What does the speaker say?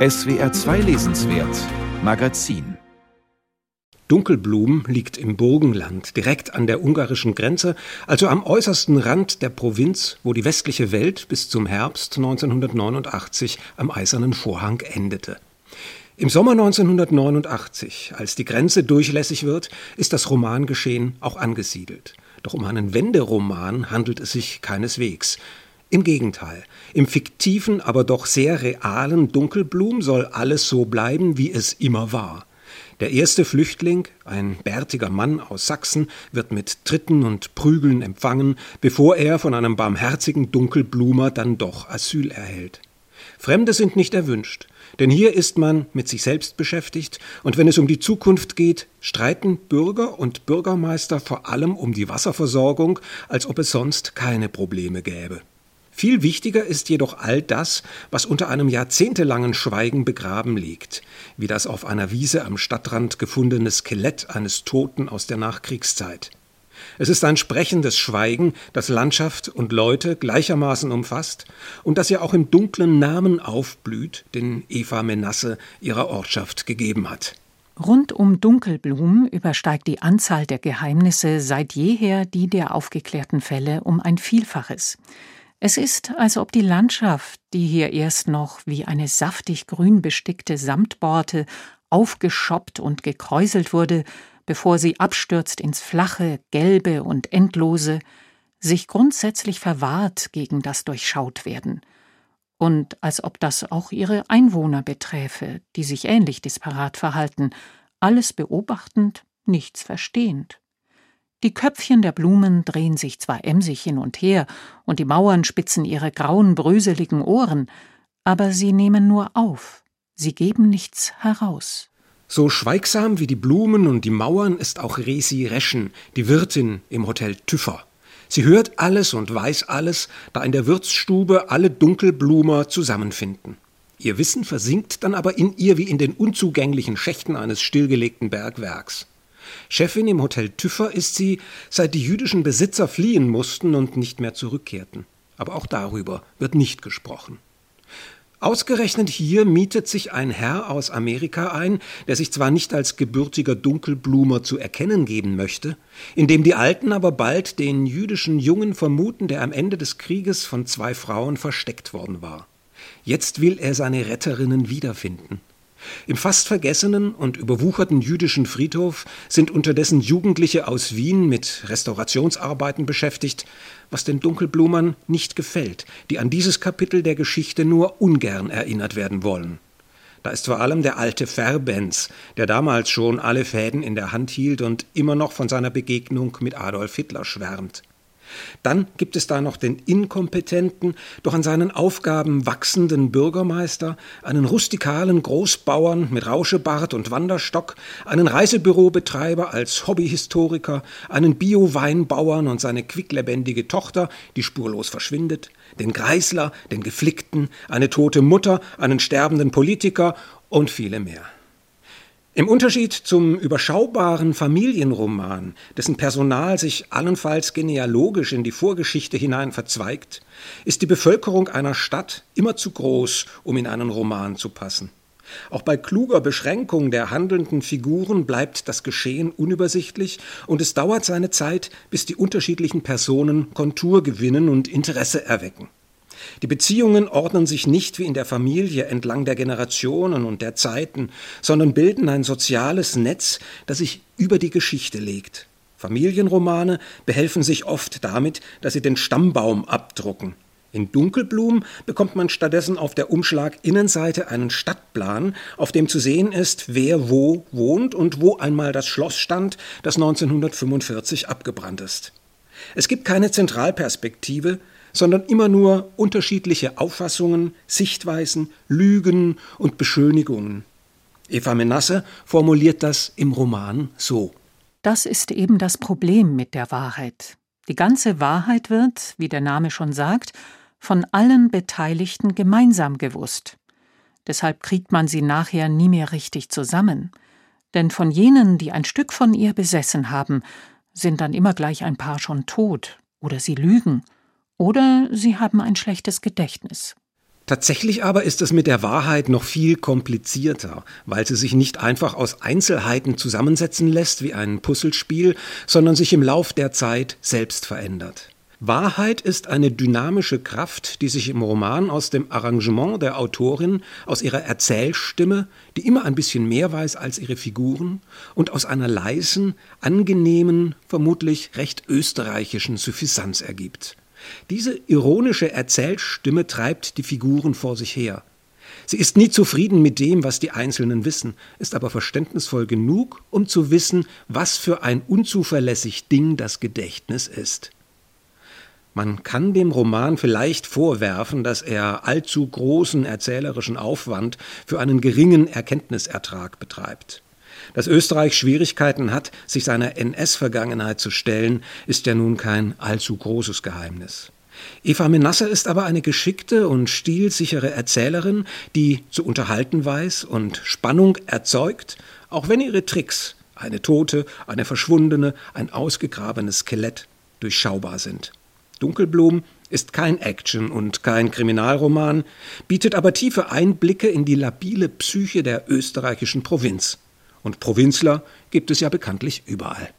SWR 2 Lesenswert Magazin Dunkelblum liegt im Burgenland, direkt an der ungarischen Grenze, also am äußersten Rand der Provinz, wo die westliche Welt bis zum Herbst 1989 am Eisernen Vorhang endete. Im Sommer 1989, als die Grenze durchlässig wird, ist das Romangeschehen auch angesiedelt. Doch um einen Wenderoman handelt es sich keineswegs. Im Gegenteil, im fiktiven, aber doch sehr realen Dunkelblum soll alles so bleiben, wie es immer war. Der erste Flüchtling, ein bärtiger Mann aus Sachsen, wird mit Tritten und Prügeln empfangen, bevor er von einem barmherzigen Dunkelblumer dann doch Asyl erhält. Fremde sind nicht erwünscht, denn hier ist man mit sich selbst beschäftigt, und wenn es um die Zukunft geht, streiten Bürger und Bürgermeister vor allem um die Wasserversorgung, als ob es sonst keine Probleme gäbe. Viel wichtiger ist jedoch all das, was unter einem jahrzehntelangen Schweigen begraben liegt, wie das auf einer Wiese am Stadtrand gefundene Skelett eines Toten aus der Nachkriegszeit. Es ist ein sprechendes Schweigen, das Landschaft und Leute gleichermaßen umfasst und das ja auch im dunklen Namen aufblüht, den Eva Menasse ihrer Ortschaft gegeben hat. Rund um Dunkelblum übersteigt die Anzahl der Geheimnisse seit jeher die der aufgeklärten Fälle um ein Vielfaches. Es ist, als ob die Landschaft, die hier erst noch wie eine saftig grün bestickte Samtborte aufgeschoppt und gekräuselt wurde, bevor sie abstürzt ins Flache, Gelbe und Endlose, sich grundsätzlich verwahrt gegen das Durchschautwerden. Und als ob das auch ihre Einwohner beträfe, die sich ähnlich disparat verhalten, alles beobachtend, nichts verstehend. Die Köpfchen der Blumen drehen sich zwar emsig hin und her, und die Mauern spitzen ihre grauen, bröseligen Ohren, aber sie nehmen nur auf, sie geben nichts heraus. So schweigsam wie die Blumen und die Mauern ist auch Resi Reschen, die Wirtin im Hotel Tüffer. Sie hört alles und weiß alles, da in der Wirtsstube alle Dunkelblumer zusammenfinden. Ihr Wissen versinkt dann aber in ihr wie in den unzugänglichen Schächten eines stillgelegten Bergwerks. Chefin im Hotel Tüffer ist sie, seit die jüdischen Besitzer fliehen mussten und nicht mehr zurückkehrten. Aber auch darüber wird nicht gesprochen. Ausgerechnet hier mietet sich ein Herr aus Amerika ein, der sich zwar nicht als gebürtiger Dunkelblumer zu erkennen geben möchte, indem die Alten aber bald den jüdischen Jungen vermuten, der am Ende des Krieges von zwei Frauen versteckt worden war. Jetzt will er seine Retterinnen wiederfinden. Im fast vergessenen und überwucherten jüdischen Friedhof sind unterdessen Jugendliche aus Wien mit Restaurationsarbeiten beschäftigt, was den Dunkelblumern nicht gefällt, die an dieses Kapitel der Geschichte nur ungern erinnert werden wollen. Da ist vor allem der alte Verbenz, der damals schon alle Fäden in der Hand hielt und immer noch von seiner Begegnung mit Adolf Hitler schwärmt. Dann gibt es da noch den inkompetenten, doch an seinen Aufgaben wachsenden Bürgermeister, einen rustikalen Großbauern mit Rauschebart und Wanderstock, einen Reisebürobetreiber als Hobbyhistoriker, einen Bio-Weinbauern und seine quicklebendige Tochter, die spurlos verschwindet, den Greisler, den Geflickten, eine tote Mutter, einen sterbenden Politiker und viele mehr. Im Unterschied zum überschaubaren Familienroman, dessen Personal sich allenfalls genealogisch in die Vorgeschichte hinein verzweigt, ist die Bevölkerung einer Stadt immer zu groß, um in einen Roman zu passen. Auch bei kluger Beschränkung der handelnden Figuren bleibt das Geschehen unübersichtlich und es dauert seine Zeit, bis die unterschiedlichen Personen Kontur gewinnen und Interesse erwecken. Die Beziehungen ordnen sich nicht wie in der Familie entlang der Generationen und der Zeiten, sondern bilden ein soziales Netz, das sich über die Geschichte legt. Familienromane behelfen sich oft damit, dass sie den Stammbaum abdrucken. In Dunkelblum bekommt man stattdessen auf der Umschlag-Innenseite einen Stadtplan, auf dem zu sehen ist, wer wo wohnt und wo einmal das Schloss stand, das 1945 abgebrannt ist. Es gibt keine Zentralperspektive, sondern immer nur unterschiedliche Auffassungen, Sichtweisen, Lügen und Beschönigungen. Eva Menasse formuliert das im Roman so. Das ist eben das Problem mit der Wahrheit. Die ganze Wahrheit wird, wie der Name schon sagt, von allen Beteiligten gemeinsam gewusst. Deshalb kriegt man sie nachher nie mehr richtig zusammen. Denn von jenen, die ein Stück von ihr besessen haben, sind dann immer gleich ein paar schon tot oder sie lügen oder sie haben ein schlechtes Gedächtnis. Tatsächlich aber ist es mit der Wahrheit noch viel komplizierter, weil sie sich nicht einfach aus Einzelheiten zusammensetzen lässt wie ein Puzzlespiel, sondern sich im Lauf der Zeit selbst verändert. Wahrheit ist eine dynamische Kraft, die sich im Roman aus dem Arrangement der Autorin, aus ihrer Erzählstimme, die immer ein bisschen mehr weiß als ihre Figuren, und aus einer leisen, angenehmen, vermutlich recht österreichischen Suffisanz ergibt. Diese ironische Erzählstimme treibt die Figuren vor sich her. Sie ist nie zufrieden mit dem, was die Einzelnen wissen, ist aber verständnisvoll genug, um zu wissen, was für ein unzuverlässig Ding das Gedächtnis ist. Man kann dem Roman vielleicht vorwerfen, dass er allzu großen erzählerischen Aufwand für einen geringen Erkenntnisertrag betreibt. Dass Österreich Schwierigkeiten hat, sich seiner NS-Vergangenheit zu stellen, ist ja nun kein allzu großes Geheimnis. Eva Menasse ist aber eine geschickte und stilsichere Erzählerin, die zu unterhalten weiß und Spannung erzeugt, auch wenn ihre Tricks, eine Tote, eine Verschwundene, ein ausgegrabenes Skelett, durchschaubar sind. Dunkelblum ist kein Action- und kein Kriminalroman, bietet aber tiefe Einblicke in die labile Psyche der österreichischen Provinz. Und Provinzler gibt es ja bekanntlich überall.